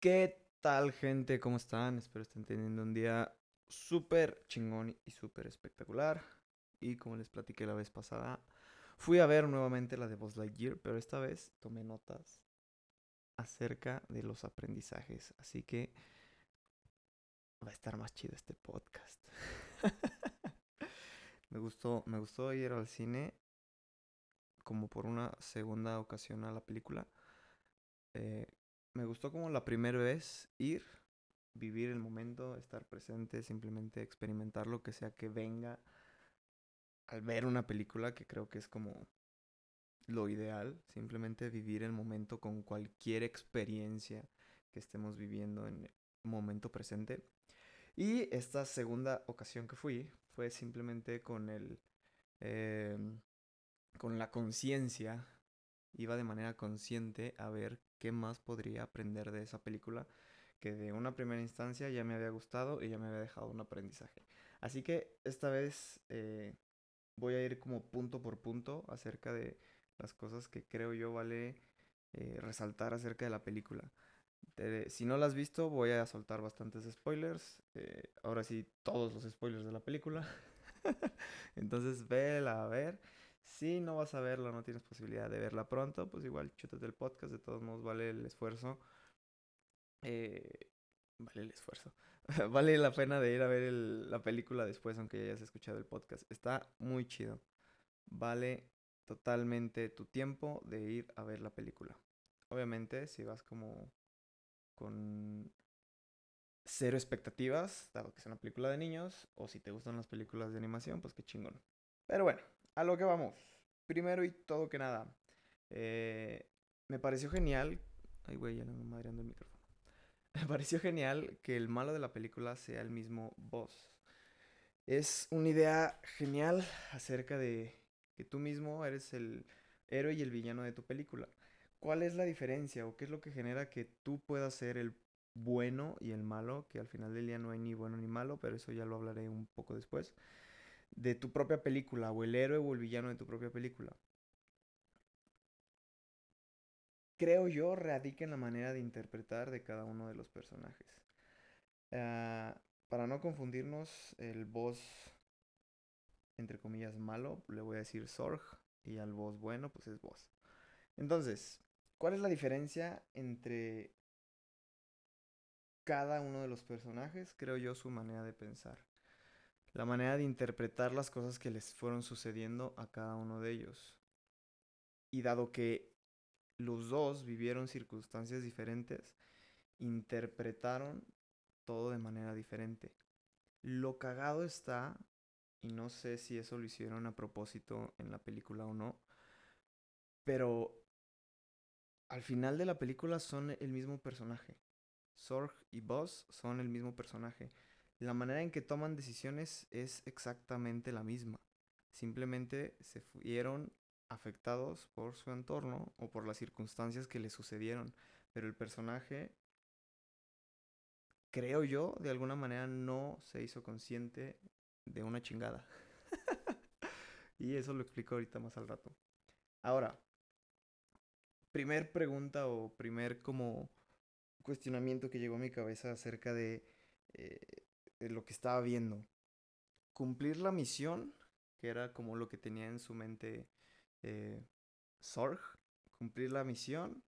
¿Qué tal, gente? ¿Cómo están? Espero estén teniendo un día súper chingón y súper espectacular. Y como les platiqué la vez pasada, fui a ver nuevamente la de Buzz Lightyear, pero esta vez tomé notas acerca de los aprendizajes. Así que va a estar más chido este podcast. me gustó, me gustó ir al cine como por una segunda ocasión a la película. Eh, me gustó como la primera vez ir, vivir el momento, estar presente, simplemente experimentar lo que sea que venga al ver una película, que creo que es como lo ideal, simplemente vivir el momento con cualquier experiencia que estemos viviendo en el momento presente. Y esta segunda ocasión que fui fue simplemente con el... Em, con la conciencia iba de manera consciente a ver qué más podría aprender de esa película que de una primera instancia ya me había gustado y ya me había dejado un aprendizaje. Así que esta vez eh, voy a ir como punto por punto acerca de las cosas que creo yo vale eh, resaltar acerca de la película. si no la has visto, voy a soltar bastantes spoilers. Eh, ahora sí, todos los spoilers de la película. Entonces, vela a ver. Si no vas a verla, no tienes posibilidad de verla pronto, pues igual chútate el podcast, de todos modos vale el esfuerzo. Eh, vale el esfuerzo. vale la pena de ir a ver la película después, aunque ya hayas escuchado el podcast. Está muy chido. Vale totalmente tu tiempo de ir a ver la película. Obviamente, si vas como con cero expectativas, dado que es una película de niños, o si te gustan las películas de animación, pues qué chingón. Pero bueno, a lo que vamos. Primero y todo que nada. Eh, me pareció genial. Ay, güey, ya no me madreando el micrófono. Me pareció genial que el malo de la película sea el mismo boss. Es una idea genial acerca de que tú mismo eres el héroe y el villano de tu película. ¿Cuál es la diferencia o qué es lo que genera que tú puedas ser el bueno y el malo? Que al final del día no hay ni bueno ni malo, pero eso ya lo hablaré un poco después de tu propia película, o el héroe o el villano de tu propia película. Creo yo radica en la manera de interpretar de cada uno de los personajes. Ah, para no confundirnos, el boss, entre comillas, malo, le voy a decir Sorg, y al boss bueno, pues es boss. Entonces, ¿cuál es la diferencia entre cada uno de los personajes? Creo yo su manera de pensar la manera de interpretar las cosas que les fueron sucediendo a cada uno de ellos. Y dado que los dos vivieron circunstancias diferentes, interpretaron todo de manera diferente. Lo cagado está, y no sé si eso lo hicieron a propósito en la película o no, pero al final de la película son el mismo personaje. Sorg y Buzz son el mismo personaje la manera en que toman decisiones es exactamente la misma. Simplemente se fueron afectados por su entorno o por las circunstancias que le sucedieron. Pero el personaje, creo yo, de alguna manera no se hizo consciente de una chingada. y eso lo explico ahorita más al rato. Ahora, primer pregunta o primer como cuestionamiento que llegó a mi cabeza acerca de eh, lo que estaba viendo. Cumplir la misión, que era como lo que tenía en su mente eh, Sorg. Cumplir la misión,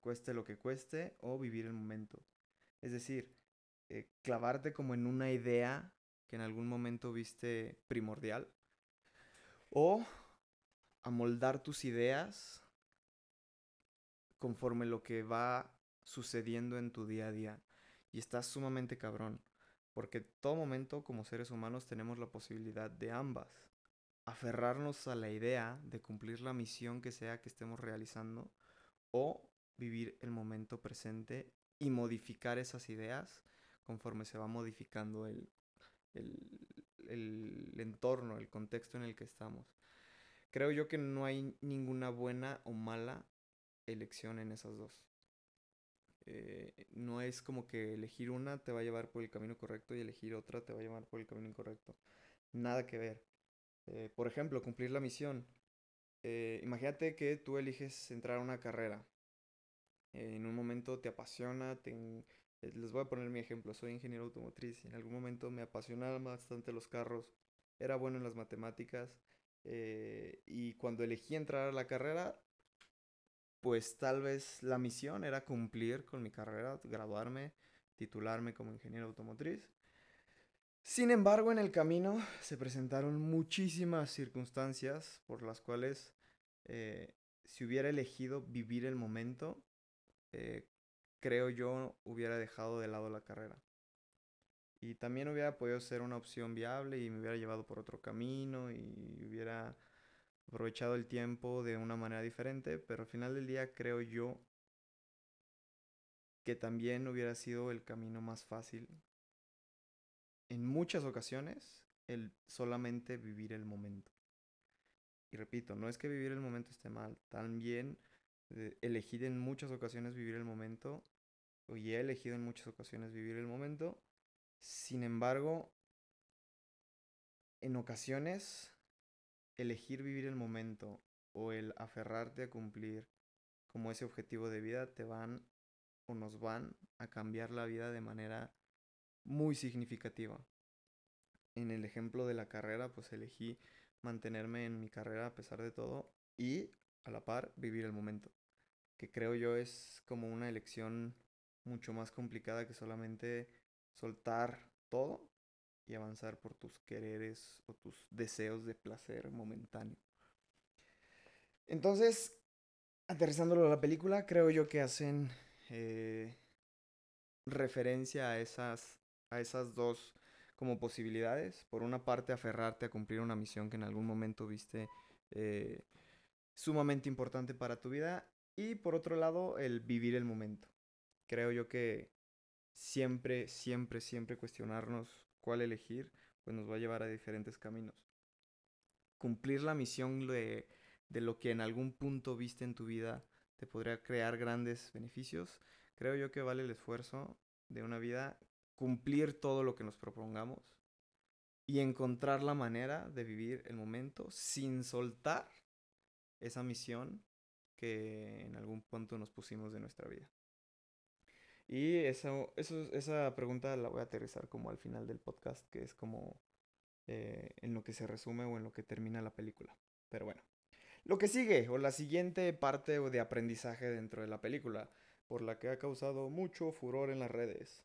cueste lo que cueste, o vivir el momento. Es decir, eh, clavarte como en una idea que en algún momento viste primordial. O amoldar tus ideas conforme lo que va sucediendo en tu día a día. Y está sumamente cabrón. Porque todo momento como seres humanos tenemos la posibilidad de ambas. Aferrarnos a la idea de cumplir la misión que sea que estemos realizando o vivir el momento presente y modificar esas ideas conforme se va modificando el, el, entorno, el contexto en el que estamos. Creo yo que no hay ninguna buena o mala elección en esas dos. Eh, no es como que elegir una te va a llevar por el camino correcto y elegir otra te va a llevar por el camino incorrecto. Nada que ver. Eh, por ejemplo, cumplir la misión. Eh, imagínate que tú eliges entrar a una carrera. en un momento te apasiona, te, eh, les voy a poner mi ejemplo, soy ingeniero automotriz en algún momento me apasionaban bastante los carros, era bueno en las matemáticas y cuando elegí entrar a la carrera, pues tal vez la misión era cumplir con mi carrera, graduarme, titularme como ingeniero automotriz. Sin embargo, en el camino se presentaron muchísimas circunstancias por las cuales eh, si hubiera elegido vivir el momento, eh, creo yo hubiera dejado de lado la carrera. Y también hubiera podido ser una opción viable y me hubiera llevado por otro camino y hubiera aprovechado el tiempo de una manera diferente, pero al final del día creo yo que también hubiera sido el camino más fácil en muchas ocasiones el solamente vivir el momento. Y repito, no es que vivir el momento esté mal, también eh, elegir en muchas ocasiones vivir el momento, y he elegido en muchas ocasiones vivir el momento, sin embargo, en ocasiones elegir vivir el momento o el aferrarte a cumplir como ese objetivo de vida te van o nos van a cambiar la vida de manera muy significativa. En el ejemplo de la carrera, pues elegí mantenerme en mi carrera a pesar de todo y a la par vivir el momento, que creo yo es como una elección mucho más complicada que solamente soltar todo y avanzar por tus quereres o tus deseos de placer momentáneo. Entonces, aterrizándolo a la película, creo yo que hacen eh, referencia a esas, a esas dos como posibilidades. Por una parte, aferrarte a cumplir una misión que en algún momento viste eh, sumamente importante para tu vida. Y por otro lado, el vivir el momento. Creo yo que siempre, siempre, siempre cuestionarnos cuál elegir, pues nos va a llevar a diferentes caminos. Cumplir la misión de, de lo que en algún punto viste en tu vida te podría crear grandes beneficios. Creo yo que vale el esfuerzo de una vida cumplir todo lo que nos propongamos y encontrar la manera de vivir el momento sin soltar esa misión que en algún punto nos pusimos de nuestra vida. Y eso, eso, esa pregunta la voy a aterrizar como al final del podcast, que es como eh, en lo que se resume o en lo que termina la película. Pero bueno, lo que sigue o la siguiente parte de aprendizaje dentro de la película, por la que ha causado mucho furor en las redes.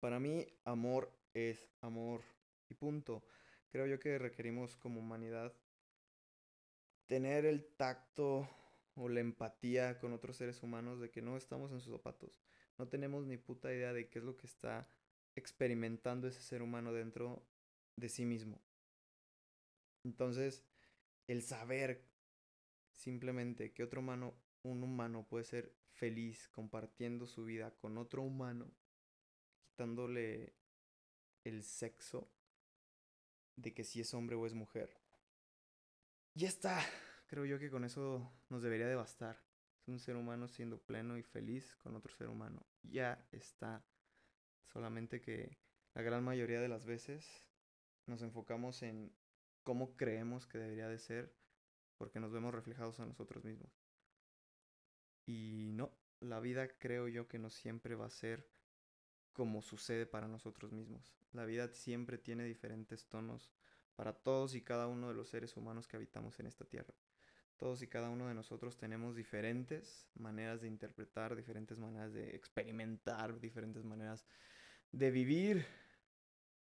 Para mí, amor es amor y punto. Creo yo que requerimos como humanidad tener el tacto o la empatía con otros seres humanos de que no estamos en sus zapatos no tenemos ni puta idea de qué es lo que está experimentando ese ser humano dentro de sí mismo. Entonces, el saber simplemente que otro humano, un humano puede ser feliz compartiendo su vida con otro humano, quitándole el sexo de que si es hombre o es mujer. Ya está. Creo yo que con eso nos debería de bastar un ser humano siendo pleno y feliz con otro ser humano. Ya está. Solamente que la gran mayoría de las veces nos enfocamos en cómo creemos que debería de ser porque nos vemos reflejados en nosotros mismos. Y no, la vida creo yo que no siempre va a ser como sucede para nosotros mismos. La vida siempre tiene diferentes tonos para todos y cada uno de los seres humanos que habitamos en esta tierra. Todos y cada uno de nosotros tenemos diferentes maneras de interpretar, diferentes maneras de experimentar, diferentes maneras de vivir.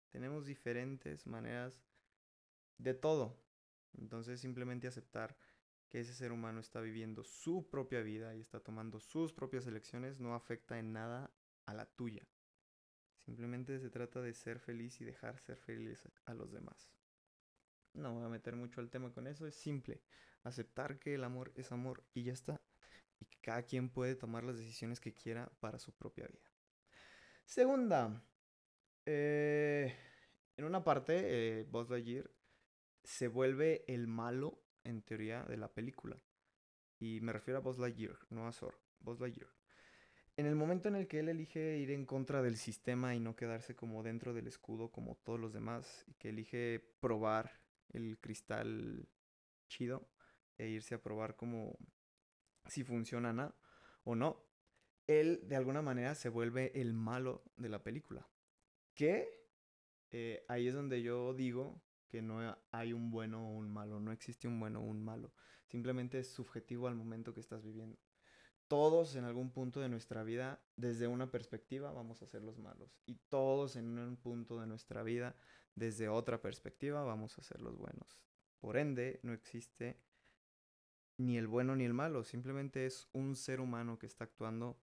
Tenemos diferentes maneras de todo. Entonces simplemente aceptar que ese ser humano está viviendo su propia vida y está tomando sus propias elecciones no afecta en nada a la tuya. Simplemente se trata de ser feliz y dejar ser feliz a los demás. No voy a meter mucho al tema con eso, es simple aceptar que el amor es amor y ya está. Y que cada quien puede tomar las decisiones que quiera para su propia vida. Segunda, eh, en una parte, eh, Buzz se vuelve el malo, en teoría, de la película. Y me refiero a Buzz Lightyear, no a Zor. Buzz Lightyear. En el momento en el que él elige ir en contra del sistema y no quedarse como dentro del escudo como todos los demás, y que elige probar el cristal chido, e irse a probar como si funciona, o no, él de alguna manera se vuelve el malo de la película. Que eh, ahí es donde yo digo que no hay un bueno o un malo, no existe un bueno o un malo. Simplemente es subjetivo al momento que estás viviendo. Todos en algún punto de nuestra vida, desde una perspectiva, vamos a ser los malos. Y todos en un punto de nuestra vida, desde otra perspectiva, vamos a ser los buenos. Por ende, no existe ni el bueno ni el malo, simplemente es un ser humano que está actuando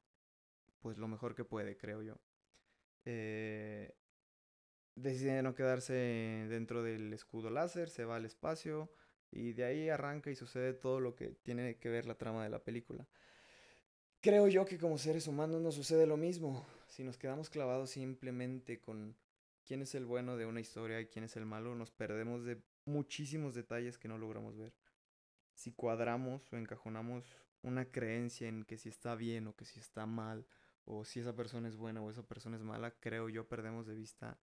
pues lo mejor que puede, creo yo. Eh, decide no quedarse dentro del escudo láser, se va al espacio y de ahí arranca y sucede todo lo que tiene que ver la trama de la película. Creo yo que como seres humanos nos sucede lo mismo. Si nos quedamos clavados simplemente con quién es el bueno de una historia y quién es el malo, nos perdemos de muchísimos detalles que no logramos ver. Si cuadramos o encajonamos una creencia en que si está bien o que si está mal, o si esa persona es buena o esa persona es mala, creo yo perdemos de vista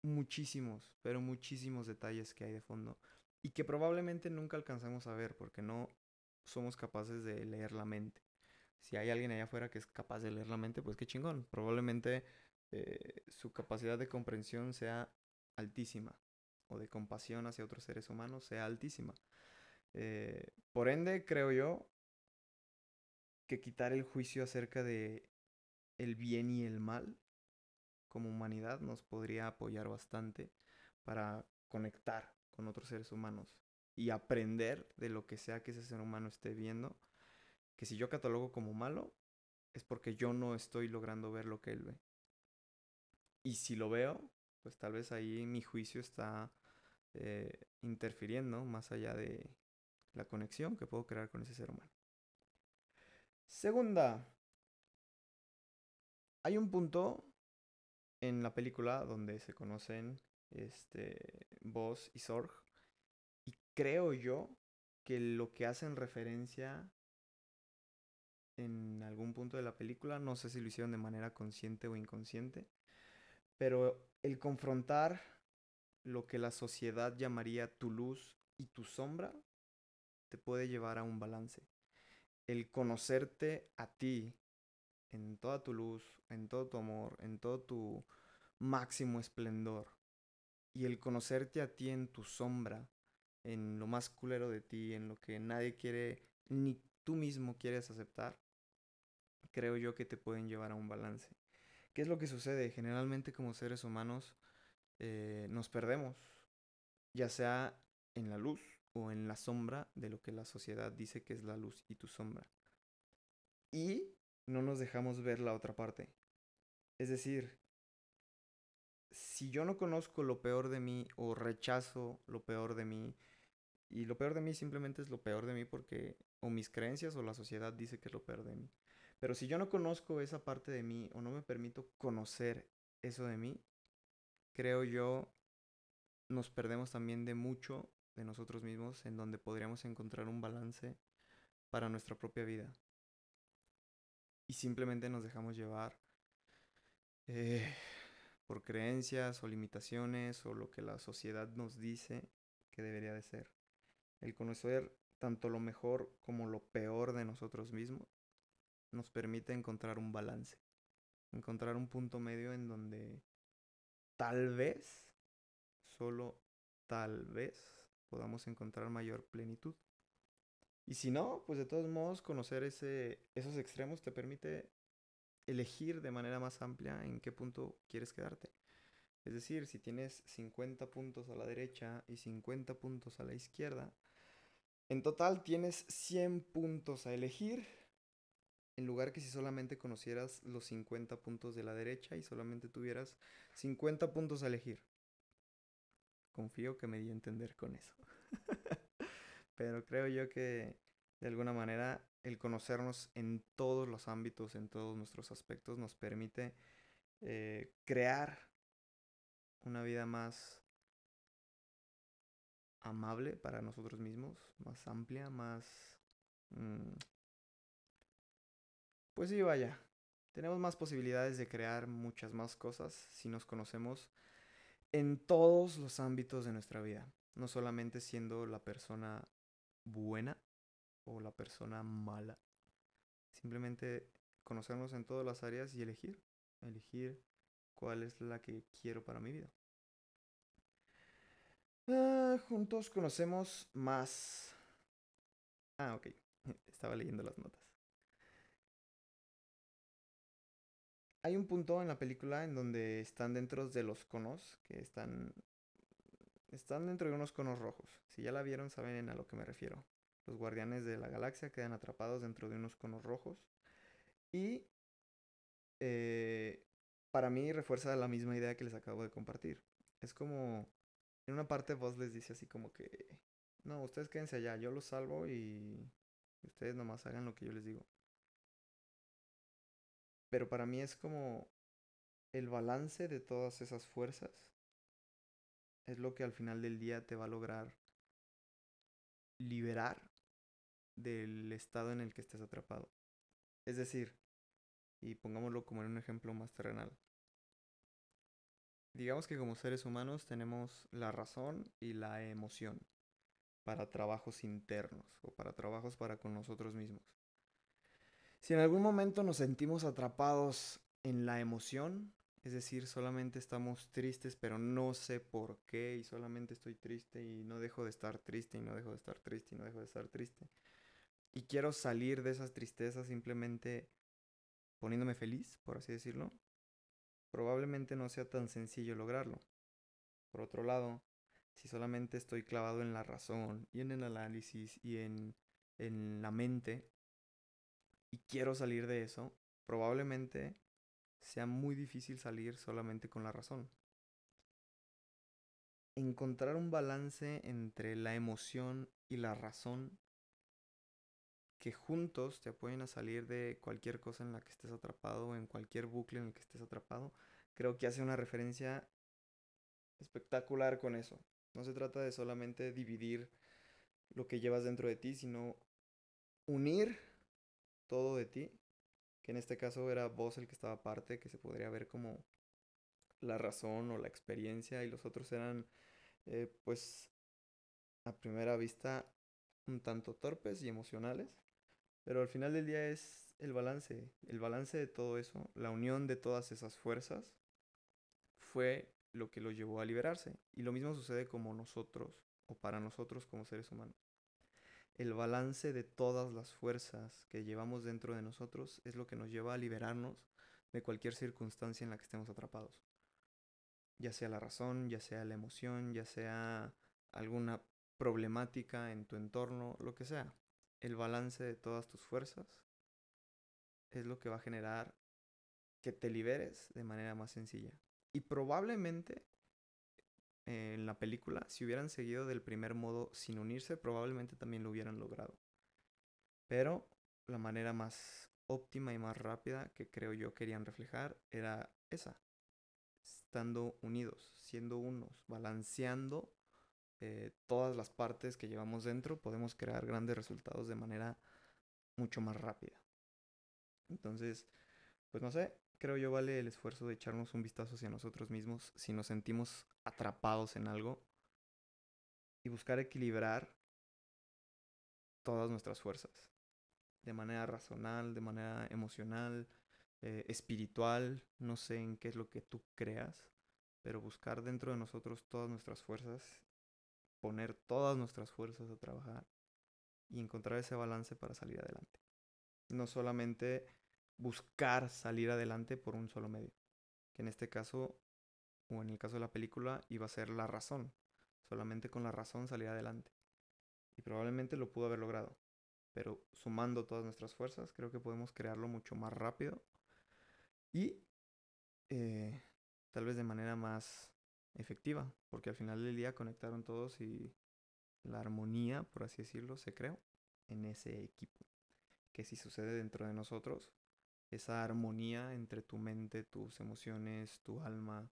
muchísimos, pero muchísimos detalles que hay de fondo y que probablemente nunca alcanzamos a ver porque no somos capaces de leer la mente. Si hay alguien allá afuera que es capaz de leer la mente, pues qué chingón. Probablemente eh, su capacidad de comprensión sea altísima o de compasión hacia otros seres humanos sea altísima. Eh, por ende, creo yo que quitar el juicio acerca de el bien y el mal como humanidad nos podría apoyar bastante para conectar con otros seres humanos y aprender de lo que sea que ese ser humano esté viendo, que si yo catalogo como malo, es porque yo no estoy logrando ver lo que él ve. Y si lo veo, pues tal vez ahí mi juicio está eh, interfiriendo más allá de la conexión que puedo crear con ese ser humano. Segunda, hay un punto en la película donde se conocen este Boss y Sorg y creo yo que lo que hacen referencia en algún punto de la película, no sé si lo hicieron de manera consciente o inconsciente, pero el confrontar lo que la sociedad llamaría tu luz y tu sombra te puede llevar a un balance. El conocerte a ti en toda tu luz, en todo tu amor, en todo tu máximo esplendor. Y el conocerte a ti en tu sombra, en lo más culero de ti, en lo que nadie quiere, ni tú mismo quieres aceptar, creo yo que te pueden llevar a un balance. ¿Qué es lo que sucede? Generalmente como seres humanos eh, nos perdemos, ya sea en la luz o en la sombra de lo que la sociedad dice que es la luz y tu sombra. Y no nos dejamos ver la otra parte. Es decir, si yo no conozco lo peor de mí o rechazo lo peor de mí, y lo peor de mí simplemente es lo peor de mí porque o mis creencias o la sociedad dice que es lo peor de mí. Pero si yo no conozco esa parte de mí o no me permito conocer eso de mí, creo yo nos perdemos también de mucho de nosotros mismos en donde podríamos encontrar un balance para nuestra propia vida y simplemente nos dejamos llevar eh, por creencias o limitaciones o lo que la sociedad nos dice que debería de ser. El conocer tanto lo mejor como lo peor de nosotros mismos nos permite encontrar un balance, encontrar un punto medio en donde tal vez, solo tal vez, podamos encontrar mayor plenitud. Y si no, pues de todos modos conocer ese, esos extremos te permite elegir de manera más amplia en qué punto quieres quedarte. Es decir, si tienes 50 puntos a la derecha y 50 puntos a la izquierda, en total tienes 100 puntos a elegir, en lugar que si solamente conocieras los 50 puntos de la derecha y solamente tuvieras 50 puntos a elegir. Confío que me di a entender con eso. pero creo yo que de alguna manera el conocernos en todos los ámbitos, en todos nuestros aspectos, nos permite eh, crear una vida más amable para nosotros mismos, más amplia, más... Mm, pues sí, vaya, tenemos más posibilidades de crear muchas más cosas si nos conocemos en todos los ámbitos de nuestra vida, no solamente siendo la persona buena o la persona mala. Simplemente conocernos en todas las áreas y elegir. Elegir cuál es la que quiero para mi vida. Ah, juntos conocemos más. Ah, ok. Estaba leyendo las notas. Hay un punto en la película en donde están dentro de los conos, que están están dentro de unos conos rojos. Si ya la vieron, saben a lo que me refiero. Los guardianes de la galaxia quedan atrapados dentro de unos conos rojos. Y eh, para mí refuerza la misma idea que les acabo de compartir. Es como, en una parte vos les dice así como que, no, ustedes quédense allá, yo los salvo y ustedes nomás hagan lo que yo les digo. Pero para mí es como el balance de todas esas fuerzas es lo que al final del día te va a lograr liberar del estado en el que estés atrapado. Es decir, y pongámoslo como en un ejemplo más terrenal. Digamos que como seres humanos tenemos la razón y la emoción para trabajos internos o para trabajos para con nosotros mismos. Si en algún momento nos sentimos atrapados en la emoción, es decir, solamente estamos tristes, pero no sé por qué y solamente estoy triste y no dejo de estar triste y no dejo de estar triste y no dejo de estar triste. Y quiero salir de esas tristezas simplemente poniéndome feliz, por así decirlo. Probablemente no sea tan sencillo lograrlo. Por otro lado, si solamente estoy clavado en la razón y en el análisis y en, en la mente y quiero salir de eso, probablemente sea muy difícil salir solamente con la razón. Encontrar un balance entre la emoción y la razón que juntos te apoyen a salir de cualquier cosa en la que estés atrapado en cualquier bucle en el que estés atrapado, creo que hace una referencia espectacular con eso. No se trata de solamente dividir lo que llevas dentro de ti, sino unir todo de ti que en este caso era vos el que estaba aparte, que se podría ver como la razón o la experiencia y los otros eran eh, pues a primera vista un tanto torpes y emocionales, pero al final del día es el balance, el balance de todo eso, la unión de todas esas fuerzas fue lo que lo llevó a liberarse. Y lo mismo sucede como nosotros o para nosotros como seres humanos el balance de todas las fuerzas que llevamos dentro de nosotros es lo que nos lleva a liberarnos de cualquier circunstancia en la que estemos atrapados. Ya sea la razón, ya sea la emoción, ya sea alguna problemática en tu entorno, lo que sea. El balance de todas tus fuerzas es lo que va a generar que te liberes de manera más sencilla. Y probablemente en la película, si hubieran seguido del primer modo sin unirse, probablemente también lo hubieran logrado. Pero la manera más óptima y más rápida que creo yo querían reflejar era esa. Estando unidos, siendo unos, balanceando eh, todas las partes que llevamos dentro, podemos crear grandes resultados de manera mucho más rápida. Entonces, pues no sé, creo yo vale el esfuerzo de echarnos un vistazo hacia nosotros mismos si nos sentimos atrapados en algo y buscar equilibrar todas nuestras fuerzas de manera racional, de manera emocional, eh, espiritual, no sé en qué es lo que tú creas, pero buscar dentro de nosotros todas nuestras fuerzas, poner todas nuestras fuerzas a trabajar y encontrar ese balance para salir adelante. No solamente buscar salir adelante por un solo medio. Que en este caso, o en el caso de la película, iba a ser la razón. Solamente con la razón salir adelante. Y probablemente lo pudo haber logrado. Pero sumando todas nuestras fuerzas, creo que podemos crearlo mucho más rápido. Y eh, tal vez de manera más efectiva. Porque al final del día conectaron todos y la armonía, por así decirlo, se creó en ese equipo. Que si sucede dentro de nosotros, esa armonía entre tu mente, tus emociones, tu alma,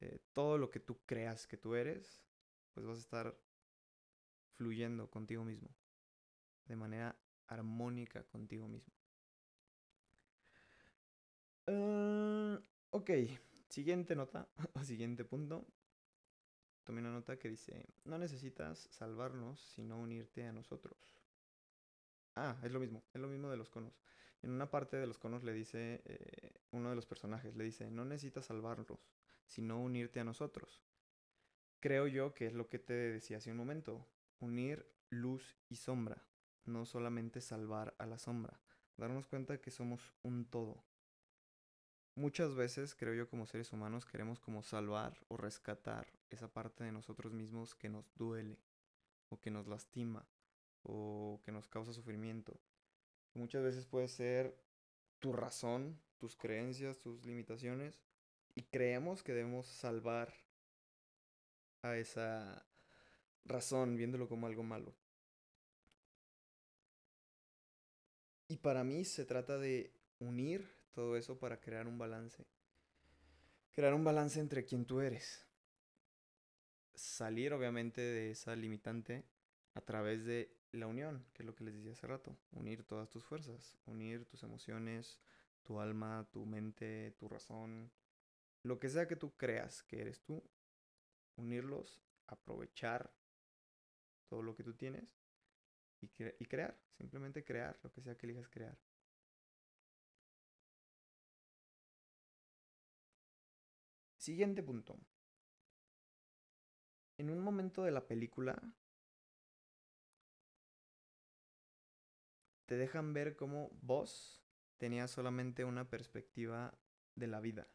eh, todo lo que tú creas que tú eres, pues vas a estar fluyendo contigo mismo, de manera armónica contigo mismo. Ah, ok, siguiente nota, o siguiente punto. Tomé una nota que dice, no necesitas salvarnos, sino unirte a nosotros. Ah, es lo mismo, es lo mismo de los conos. En una parte de los conos le dice, eh, uno de los personajes le dice, no necesitas salvarlos, sino unirte a nosotros. Creo yo que es lo que te decía hace un momento, unir luz y sombra, no solamente salvar a la sombra, darnos cuenta que somos un todo. Muchas veces, creo yo, como seres humanos, queremos como salvar o rescatar esa parte de nosotros mismos que nos duele, o que nos lastima, o que nos causa sufrimiento. Muchas veces puede ser tu razón, tus creencias, tus limitaciones, y creemos que debemos salvar a esa razón, viéndolo como algo malo. Y para mí se trata de unir todo eso para crear un balance. Crear un balance entre quien tú eres. Salir obviamente de esa limitante a través de la unión, que es lo que les decía hace rato. Unir todas tus fuerzas, unir tus emociones, tu alma, tu mente, tu razón, lo que sea que tú creas que eres tú, unirlos, aprovechar todo lo que tú tienes y, y crear, simplemente crear lo que sea que elijas crear. Siguiente punto. En un momento de la película te dejan ver cómo vos tenía solamente una perspectiva de la vida.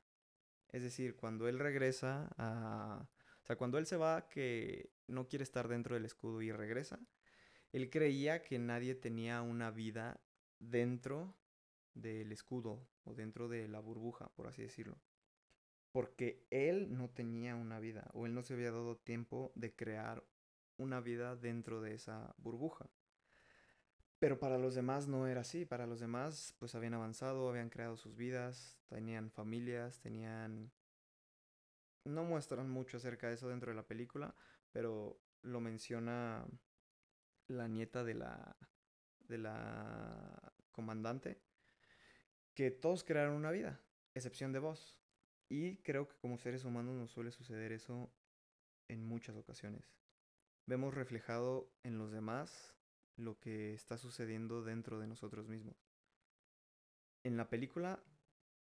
Es decir, cuando él regresa a... O sea, cuando él se va que no quiere estar dentro del escudo y regresa, él creía que nadie tenía una vida dentro del escudo o dentro de la burbuja, por así decirlo. Porque él no tenía una vida o él no se había dado tiempo de crear una vida dentro de esa burbuja. Pero para los demás no era así, para los demás pues habían avanzado, habían creado sus vidas, tenían familias, tenían... No muestran mucho acerca de eso dentro de la película, pero lo menciona la nieta de la, de la comandante, que todos crearon una vida, excepción de vos. Y creo que como seres humanos nos suele suceder eso en muchas ocasiones. Vemos reflejado en los demás lo que está sucediendo dentro de nosotros mismos. En la película,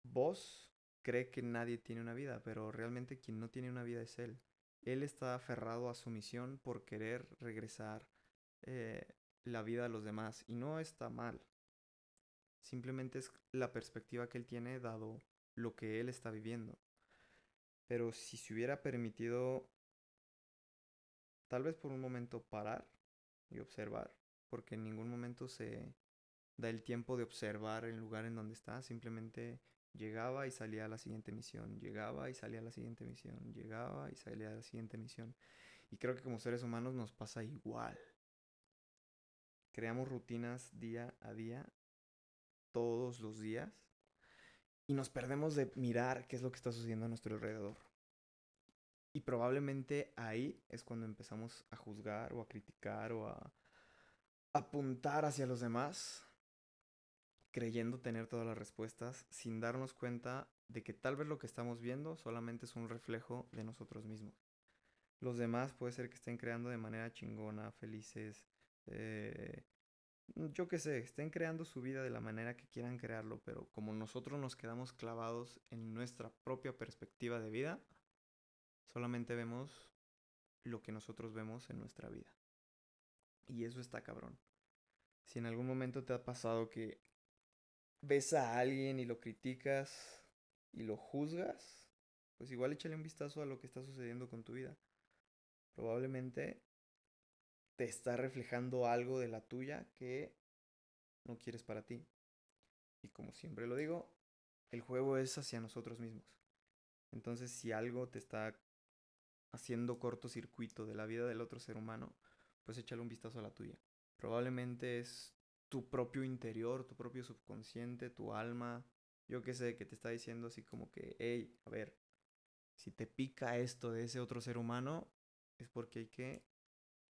vos cree que nadie tiene una vida, pero realmente quien no tiene una vida es él. Él está aferrado a su misión por querer regresar eh, la vida a los demás y no está mal. Simplemente es la perspectiva que él tiene dado lo que él está viviendo. Pero si se hubiera permitido tal vez por un momento parar y observar, porque en ningún momento se da el tiempo de observar el lugar en donde está, simplemente llegaba y salía a la siguiente misión, llegaba y salía a la siguiente misión, llegaba y salía a la siguiente misión. Y creo que como seres humanos nos pasa igual. Creamos rutinas día a día, todos los días, y nos perdemos de mirar qué es lo que está sucediendo a nuestro alrededor. Y probablemente ahí es cuando empezamos a juzgar o a criticar o a apuntar hacia los demás, creyendo tener todas las respuestas, sin darnos cuenta de que tal vez lo que estamos viendo solamente es un reflejo de nosotros mismos. Los demás puede ser que estén creando de manera chingona, felices, eh, yo qué sé, estén creando su vida de la manera que quieran crearlo, pero como nosotros nos quedamos clavados en nuestra propia perspectiva de vida, solamente vemos lo que nosotros vemos en nuestra vida. Y eso está cabrón. Si en algún momento te ha pasado que ves a alguien y lo criticas y lo juzgas, pues igual échale un vistazo a lo que está sucediendo con tu vida. Probablemente te está reflejando algo de la tuya que no quieres para ti. Y como siempre lo digo, el juego es hacia nosotros mismos. Entonces, si algo te está haciendo cortocircuito de la vida del otro ser humano, pues échale un vistazo a la tuya. Probablemente es tu propio interior, tu propio subconsciente, tu alma, yo qué sé, que te está diciendo así como que, hey, a ver, si te pica esto de ese otro ser humano, es porque hay que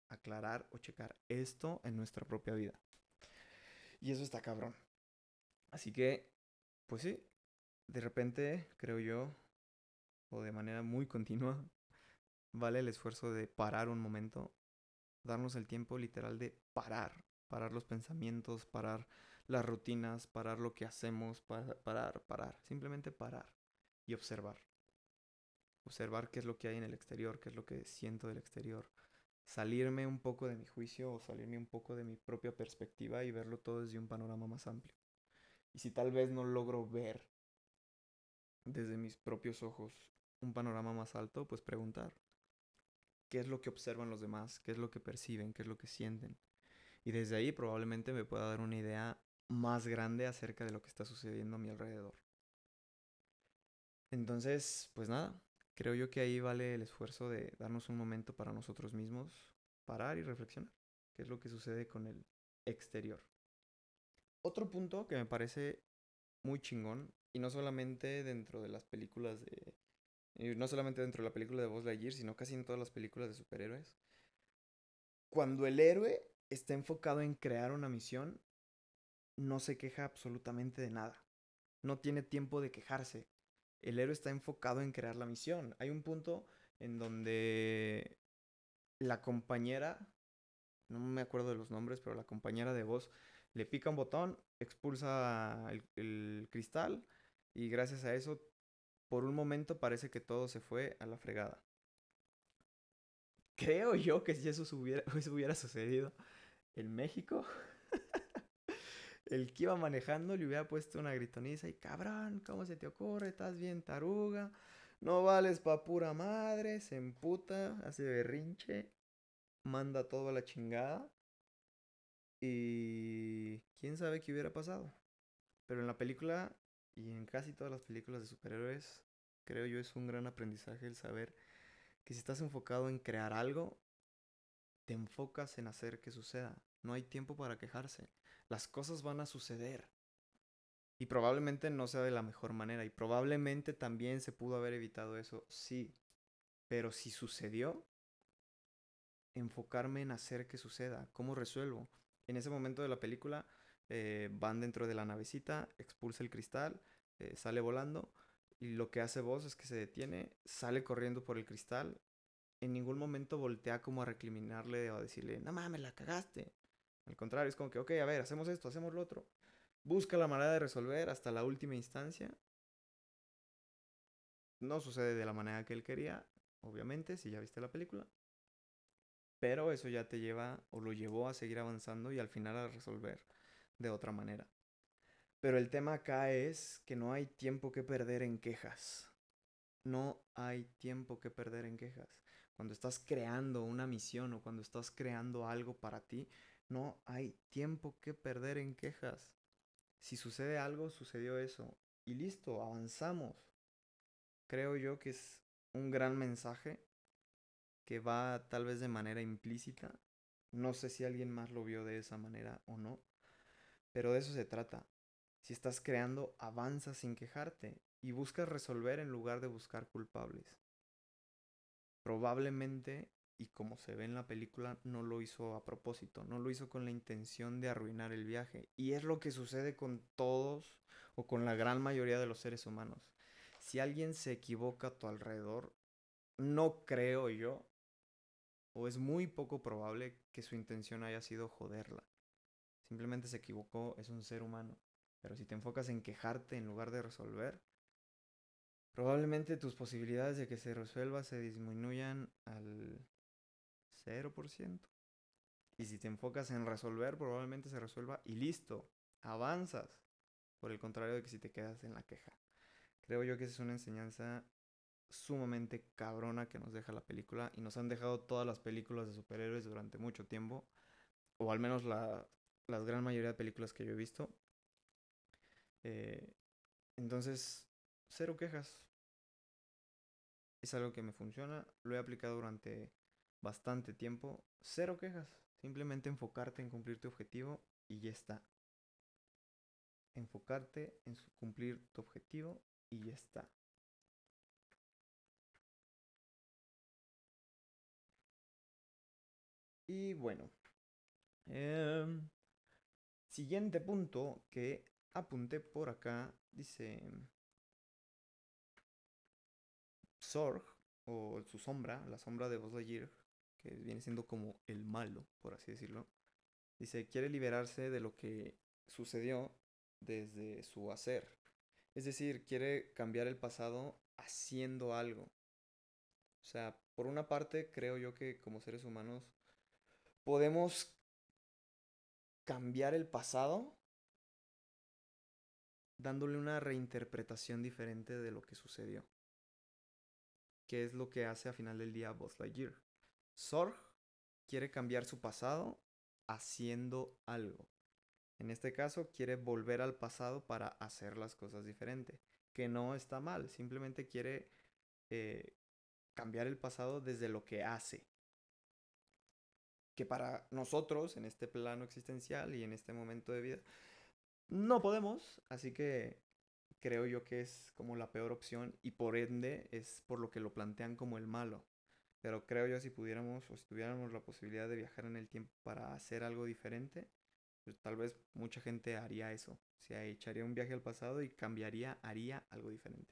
aclarar o checar esto en nuestra propia vida. Y eso está cabrón. Así que, pues sí, de repente, creo yo, o de manera muy continua, vale el esfuerzo de parar un momento darnos el tiempo literal de parar, parar los pensamientos, parar las rutinas, parar lo que hacemos, parar, parar, simplemente parar y observar. Observar qué es lo que hay en el exterior, qué es lo que siento del exterior. Salirme un poco de mi juicio o salirme un poco de mi propia perspectiva y verlo todo desde un panorama más amplio. Y si tal vez no logro ver desde mis propios ojos un panorama más alto, pues preguntar. ¿Qué es lo que observan los demás? ¿Qué es lo que perciben? ¿Qué es lo que sienten? Y desde ahí probablemente me pueda dar una idea más grande acerca de lo que está sucediendo a mi alrededor. Entonces, pues nada, creo yo que ahí vale el esfuerzo de darnos un momento para nosotros mismos, parar y reflexionar. ¿Qué es lo que sucede con el exterior? Otro punto que me parece muy chingón, y no solamente dentro de las películas de... No solamente dentro de la película de Buzz Lightyear, sino casi en todas las películas de superhéroes. Cuando el héroe está enfocado en crear una misión, no se queja absolutamente de nada. No tiene tiempo de quejarse. El héroe está enfocado en crear la misión. Hay un punto en donde la compañera, no me acuerdo de los nombres, pero la compañera de voz le pica un botón, expulsa el, cristal y gracias a eso, por un momento parece que todo se fue a la fregada. Creo yo que si eso hubiera, sucedido en México, el que iba manejando le hubiera puesto una gritoniza y cabrón, ¿cómo se te ocurre? Estás bien taruga, no vales pa' pura madre, se emputa, hace berrinche, manda todo a la chingada. Y quién sabe qué hubiera pasado. Pero en la película y en casi todas las películas de superhéroes, creo yo es un gran aprendizaje el saber que si estás enfocado en crear algo, te enfocas en hacer que suceda. No hay tiempo para quejarse. Las cosas van a suceder. Y probablemente no sea de la mejor manera. Y probablemente también se pudo haber evitado eso, sí. Pero si sucedió, enfocarme en hacer que suceda. ¿Cómo resuelvo? En ese momento de la película eh, van dentro de la navecita, expulsa el cristal, eh, sale volando. Y lo que hace vos es que se detiene, sale corriendo por el cristal en ningún momento voltea como a recriminarle o a decirle, no mames, la cagaste. Al contrario, es como que, ok, a ver, hacemos esto, hacemos lo otro. Busca la manera de resolver hasta la última instancia. No sucede de la manera que él quería, obviamente, si ya viste la película. Pero eso ya te lleva o lo llevó a seguir avanzando y al final a resolver de otra manera. Pero el tema acá es que no hay tiempo que perder en quejas. No hay tiempo que perder en quejas cuando estás creando una misión o cuando estás creando algo para ti, no hay tiempo que perder en quejas. Si sucede algo, sucedió eso. Y listo, avanzamos. Creo yo que es un gran mensaje que va tal vez de manera implícita. No sé si alguien más lo vio de esa manera o no. Pero de eso se trata. Si estás creando, avanza sin quejarte y buscas resolver en lugar de buscar culpables probablemente, y como se ve en la película, no lo hizo a propósito, no lo hizo con la intención de arruinar el viaje. Y es lo que sucede con todos o con la gran mayoría de los seres humanos. Si alguien se equivoca a tu alrededor, no creo yo, o es muy poco probable que su intención haya sido joderla. Simplemente se equivocó, es un ser humano. Pero si te enfocas en quejarte en lugar de resolver, probablemente tus posibilidades de que se resuelva se disminuyan al 0%. Y si te enfocas en resolver, probablemente se resuelva y listo, avanzas. Por el contrario de que si te quedas en la queja. Creo yo que esa es una enseñanza sumamente cabrona que nos deja la película y nos han dejado todas las películas de superhéroes durante mucho tiempo, o al menos la, gran mayoría de películas que yo he visto. Eh, entonces, cero quejas. Es algo que me funciona, lo he aplicado durante bastante tiempo. Cero quejas, simplemente enfocarte en cumplir tu objetivo y ya está. Enfocarte en cumplir tu objetivo y ya está. Y bueno, em, siguiente punto que apunté por acá, dice, Zorg, o su sombra, la sombra de Buzz Lightyear, que viene siendo como el malo, por así decirlo, dice, quiere liberarse de lo que sucedió desde su hacer. Es decir, quiere cambiar el pasado haciendo algo. O sea, por una parte creo yo que como seres humanos podemos cambiar el pasado dándole una reinterpretación diferente de lo que sucedió. Que es lo que hace a final del día Buzz Lightyear. Sorg quiere cambiar su pasado haciendo algo. En este caso, quiere volver al pasado para hacer las cosas diferente. Que no está mal, simplemente quiere eh, cambiar el pasado desde lo que hace. Que para nosotros, en este plano existencial y en este momento de vida, no podemos, así que creo yo que es como la peor opción y por ende es por lo que lo plantean como el malo. Pero creo yo si pudiéramos o si tuviéramos la posibilidad de viajar en el tiempo para hacer algo diferente, pues tal vez mucha gente haría eso. Se echaría un viaje al pasado y cambiaría, haría algo diferente.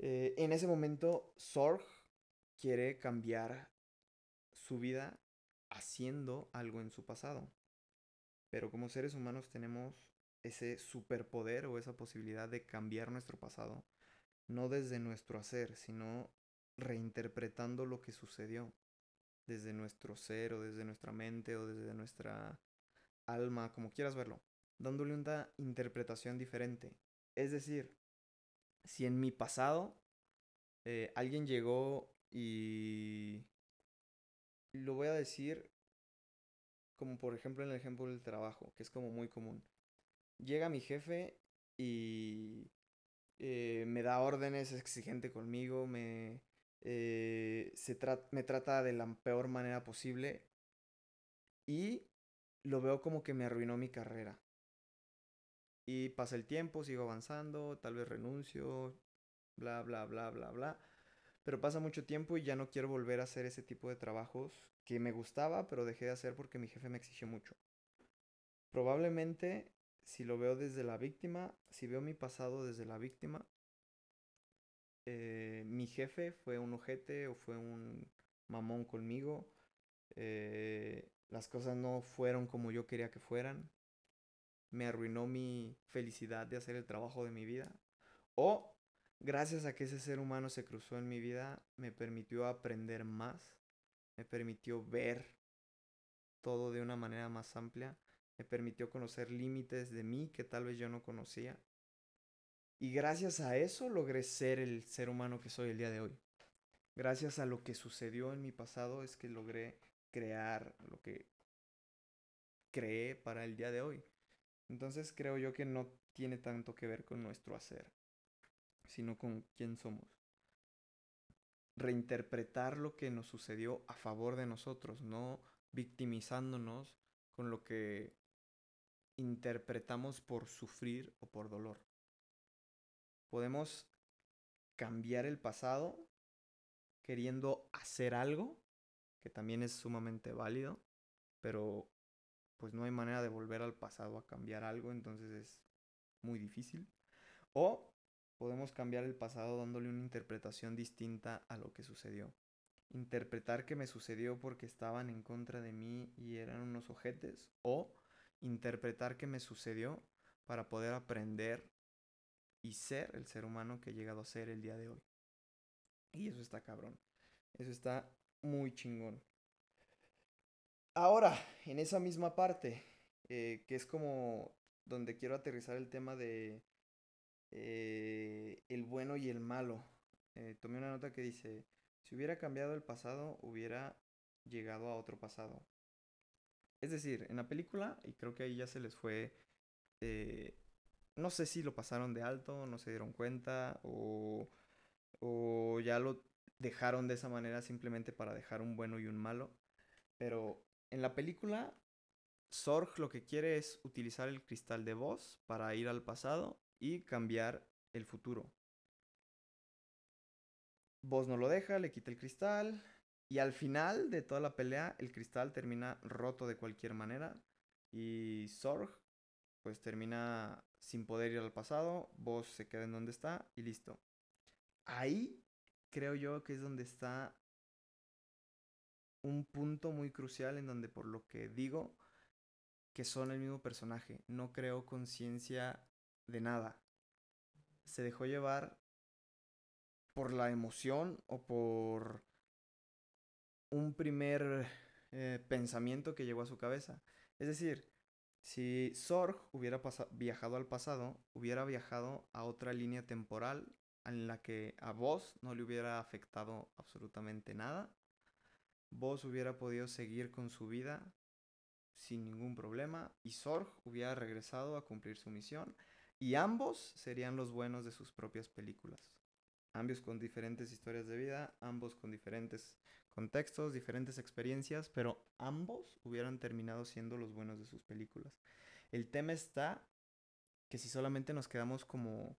Eh, en ese momento, Sorg quiere cambiar su vida haciendo algo en su pasado. Pero como seres humanos tenemos ese superpoder o esa posibilidad de cambiar nuestro pasado, no desde nuestro hacer, sino reinterpretando lo que sucedió desde nuestro ser o desde nuestra mente o desde nuestra alma, como quieras verlo, dándole una interpretación diferente. Es decir, si en mi pasado eh, alguien llegó y lo voy a decir como por ejemplo en el ejemplo del trabajo, que es como muy común. Llega mi jefe y eh, me da órdenes, es exigente conmigo, me, eh, se me trata de la peor manera posible y lo veo como que me arruinó mi carrera. Y pasa el tiempo, sigo avanzando, tal vez renuncio, bla, bla, bla, bla, bla. Pero pasa mucho tiempo y ya no quiero volver a hacer ese tipo de trabajos que me gustaba, pero dejé de hacer porque mi jefe me exigió mucho. Probablemente, si lo veo desde la víctima, si veo mi pasado desde la víctima, eh, mi jefe fue un ojete o fue un mamón conmigo. Eh, las cosas no fueron como yo quería que fueran. Me arruinó mi felicidad de hacer el trabajo de mi vida. O gracias a que ese ser humano se cruzó en mi vida, me permitió aprender más, me permitió ver todo de una manera más amplia, me permitió conocer límites de mí que tal vez yo no conocía. Y gracias a eso logré ser el ser humano que soy el día de hoy. Gracias a lo que sucedió en mi pasado es que logré crear lo que creé para el día de hoy. Entonces creo yo que no tiene tanto que ver con nuestro hacer sino con quién somos. Reinterpretar lo que nos sucedió a favor de nosotros, no victimizándonos con lo que interpretamos por sufrir o por dolor. Podemos cambiar el pasado queriendo hacer algo, que también es sumamente válido, pero pues no hay manera de volver al pasado a cambiar algo, entonces es muy difícil. O podemos cambiar el pasado dándole una interpretación distinta a lo que sucedió. Interpretar que me sucedió porque estaban en contra de mí y eran unos ojetes. O interpretar que me sucedió para poder aprender y ser el ser humano que he llegado a ser el día de hoy. Y eso está cabrón. Eso está muy chingón. Ahora, en esa misma parte, eh, que es como donde quiero aterrizar el tema de eh, el bueno y el malo. Eh, tomé una nota que dice, si hubiera cambiado el pasado, hubiera llegado a otro pasado. Es decir, en la película, y creo que ahí ya se les fue, eh, no sé si lo pasaron de alto, no se dieron cuenta, o, o ya lo dejaron de esa manera simplemente para dejar un bueno y un malo. Pero en la película, Sorg lo que quiere es utilizar el cristal de voz para ir al pasado y cambiar el futuro. Vos no lo deja, le quita el cristal y al final de toda la pelea el cristal termina roto de cualquier manera y Sorg pues termina sin poder ir al pasado, Vos se queda en donde está y listo. Ahí creo yo que es donde está un punto muy crucial en donde por lo que digo que son el mismo personaje. No creó conciencia de nada. Se dejó llevar por la emoción o por un primer eh, pensamiento que llegó a su cabeza. Es decir, si Sorg hubiera viajado al pasado, hubiera viajado a otra línea temporal en la que a vos no le hubiera afectado absolutamente nada. Vos hubiera podido seguir con su vida sin ningún problema y Sorg hubiera regresado a cumplir su misión y ambos serían los buenos de sus propias películas. Ambos con diferentes historias de vida, ambos con diferentes contextos, diferentes experiencias, pero ambos hubieran terminado siendo los buenos de sus películas. El tema está que si solamente nos quedamos como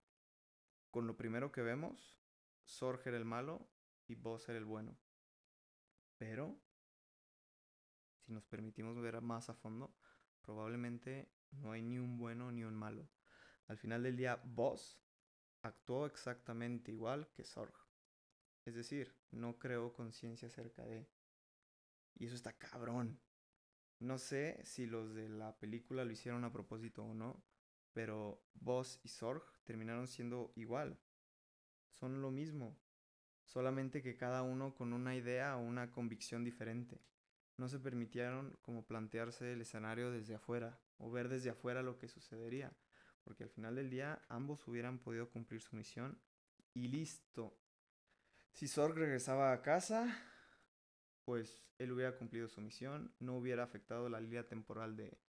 con lo primero que vemos, Sorg era el malo y vos era el bueno. Pero si nos permitimos ver más a fondo, probablemente no hay ni un bueno ni un malo. Al final del día, Boss actuó exactamente igual que Sorg. Es decir, no creó conciencia acerca de... Y eso está cabrón. No sé si los de la película lo hicieron a propósito o no, pero Boss y Sorg terminaron siendo igual. Son lo mismo, solamente que cada uno con una idea o una convicción diferente no se permitieron como plantearse el escenario desde afuera o ver desde afuera lo que sucedería, porque al final del día ambos hubieran podido cumplir su misión y listo. Si Sorg regresaba a casa, pues él hubiera cumplido su misión, no hubiera afectado la línea temporal de,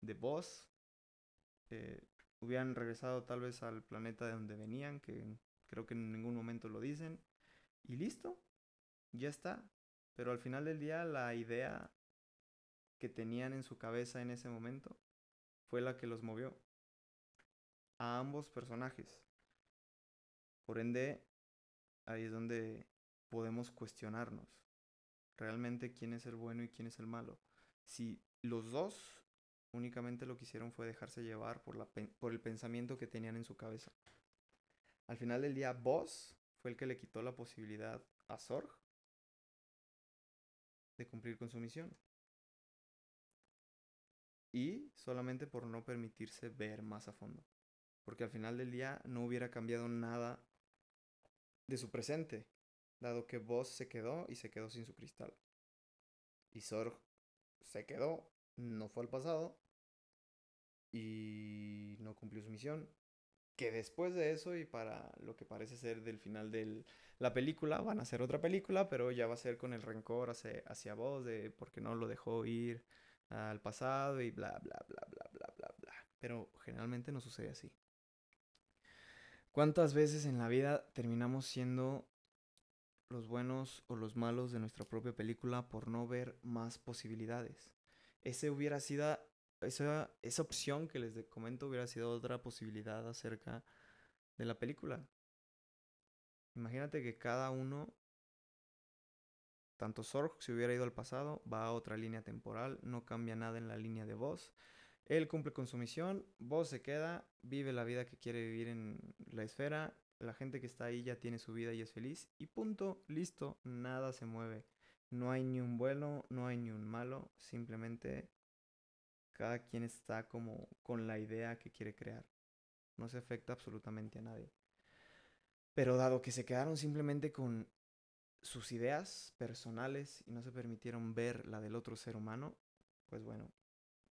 de Boss, eh, hubieran regresado tal vez al planeta de donde venían, que creo que en ningún momento lo dicen, y listo, ya está, pero al final del día la idea que tenían en su cabeza en ese momento fue la que los movió a ambos personajes. Por ende, ahí es donde podemos cuestionarnos realmente quién es el bueno y quién es el malo. Si los dos únicamente lo que hicieron fue dejarse llevar por, la, por el pensamiento que tenían en su cabeza. Al final del día, Boss fue el que le quitó la posibilidad a Sorg de cumplir con su misión. Y solamente por no permitirse ver más a fondo. Porque al final del día no hubiera cambiado nada de su presente, dado que Voss se quedó y se quedó sin su cristal. Y Sorg se quedó, no fue al pasado y no cumplió su misión que después de eso y para lo que parece ser del final de la película, van a hacer otra película, pero ya va a ser con el rencor hacia, hacia vos de porque no lo dejó ir al pasado y bla, bla, bla, bla, bla, bla, bla. Pero generalmente no sucede así. ¿Cuántas veces en la vida terminamos siendo los buenos o los malos de nuestra propia película por no ver más posibilidades? Ese hubiera sido esa, esa opción que les comento hubiera sido otra posibilidad acerca de la película. Imagínate que cada uno, tanto Sorg si hubiera ido al pasado, va a otra línea temporal, no cambia nada en la línea de voz. Él cumple con su misión, vos se queda, vive la vida que quiere vivir en la esfera, la gente que está ahí ya tiene su vida y es feliz, y punto, listo, nada se mueve. No hay ni un bueno, no hay ni un malo, simplemente cada quien está como con la idea que quiere crear. No se afecta absolutamente a nadie. Pero dado que se quedaron simplemente con sus ideas personales y no se permitieron ver la del otro ser humano, pues bueno,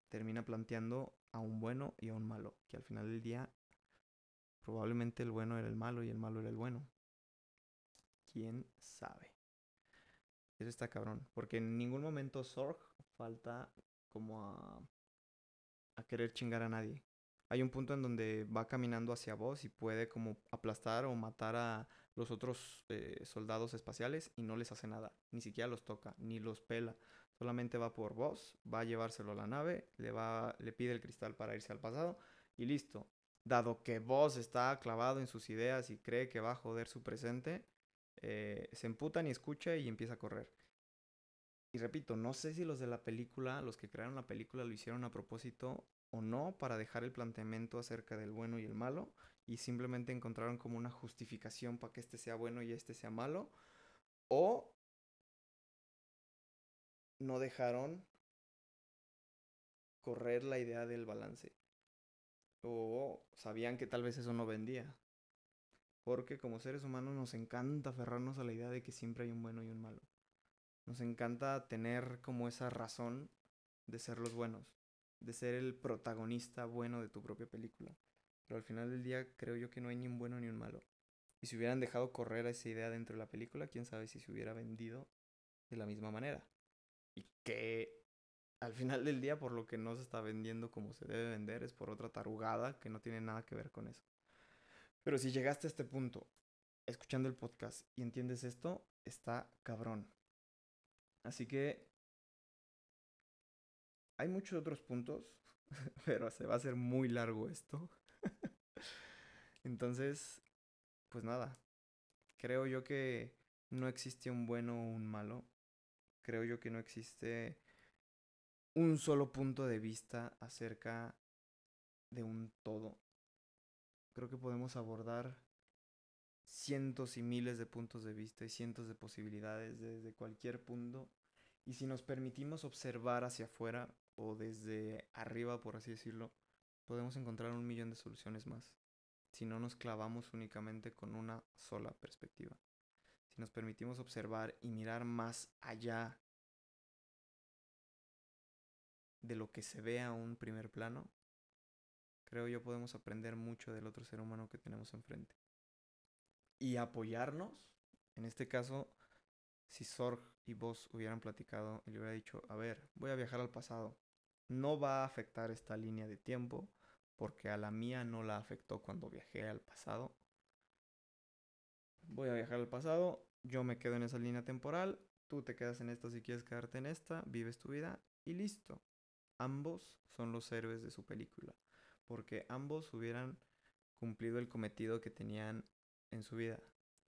termina planteando a un bueno y a un malo, que al final del día probablemente el bueno era el malo y el malo era el bueno. ¿Quién sabe? Eso está cabrón, porque en ningún momento Sorg falta como a querer chingar a nadie. Hay un punto en donde va caminando hacia vos y puede como aplastar o matar a los otros eh, soldados espaciales y no les hace nada. Ni siquiera los toca, ni los pela. Solamente va por vos, va a llevárselo a la nave, le, va, le pide el cristal para irse al pasado y listo. Dado que vos está clavado en sus ideas y cree que va a joder su presente, eh, se emputa ni escucha y empieza a correr. Y repito, no sé si los de la película, los que crearon la película, lo hicieron a propósito o no para dejar el planteamiento acerca del bueno y el malo y simplemente encontraron como una justificación para que este sea bueno y este sea malo o no dejaron correr la idea del balance. O sabían que tal vez eso no vendía. Porque como seres humanos nos encanta aferrarnos a la idea de que siempre hay un bueno y un malo. Nos encanta tener como esa razón de ser los buenos, de ser el protagonista bueno de tu propia película. Pero al final del día creo yo que no hay ni un bueno ni un malo. Y si hubieran dejado correr esa idea dentro de la película, quién sabe si se hubiera vendido de la misma manera. Y que al final del día, por lo que no se está vendiendo como se debe vender, es por otra tarugada que no tiene nada que ver con eso. Pero si llegaste a este punto, escuchando el podcast y entiendes esto, está cabrón. Así que hay muchos otros puntos, pero se va a hacer muy largo esto. Entonces, pues nada, creo yo que no existe un bueno o un malo. Creo yo que no existe un solo punto de vista acerca de un todo. Creo que podemos abordar cientos y miles de puntos de vista y cientos de posibilidades desde cualquier punto. Y si nos permitimos observar hacia afuera o desde arriba, por así decirlo, podemos encontrar un millón de soluciones más. Si no nos clavamos únicamente con una sola perspectiva. Nos permitimos observar y mirar más allá de lo que se ve a un primer plano, creo yo podemos aprender mucho del otro ser humano que tenemos enfrente. Y apoyarnos, en este caso, si Sorg y vos hubieran platicado y le hubiera dicho, a ver, voy a viajar al pasado, no va a afectar esta línea de tiempo, porque a la mía no la afectó cuando viajé al pasado. Voy a viajar al pasado, yo me quedo en esa línea temporal, tú te quedas en esta si quieres quedarte en esta, vives tu vida y listo. Ambos son los héroes de su película, porque ambos hubieran cumplido el cometido que tenían en su vida.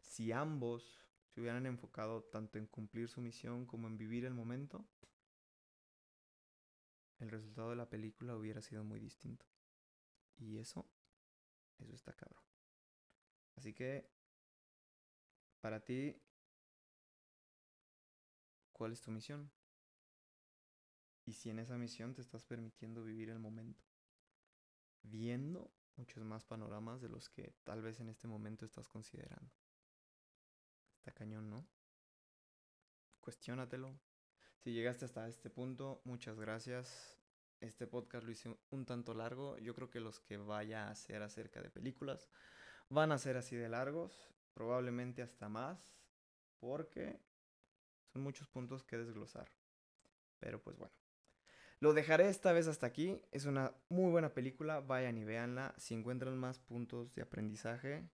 Si ambos se hubieran enfocado tanto en cumplir su misión como en vivir el momento, el resultado de la película hubiera sido muy distinto. Y eso, eso está cabrón. Así que, para ti, ¿cuál es tu misión? Y si en esa misión te estás permitiendo vivir el momento, viendo muchos más panoramas de los que tal vez en este momento estás considerando. Está cañón, ¿no? Cuestiónatelo. Si llegaste hasta este punto, muchas gracias. Este podcast lo hice un tanto largo. Yo creo que los que vaya a hacer acerca de películas van a ser así de largos, probablemente hasta más, porque son muchos puntos que desglosar. Pero pues bueno. Lo dejaré esta vez hasta aquí. Es una muy buena película. Vayan y véanla. Si encuentran más puntos de aprendizaje,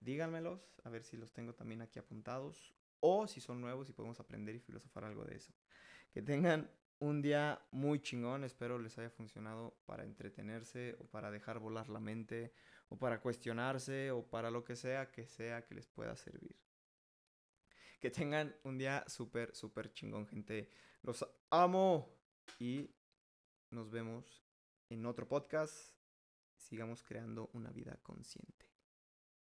díganmelos. A ver si los tengo también aquí apuntados. O si son nuevos y podemos aprender y filosofar algo de eso. Que tengan un día muy chingón. Espero les haya funcionado para entretenerse o para dejar volar la mente o para cuestionarse o para lo que sea que sea que les pueda servir. Que tengan un día súper, súper chingón, gente. Los amo y nos vemos en otro podcast. Sigamos creando una vida consciente.